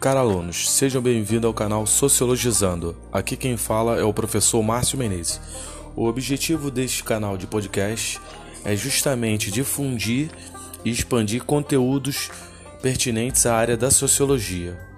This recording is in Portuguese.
Cara alunos, sejam bem-vindos ao canal Sociologizando. Aqui quem fala é o professor Márcio Menezes. O objetivo deste canal de podcast é justamente difundir e expandir conteúdos pertinentes à área da sociologia.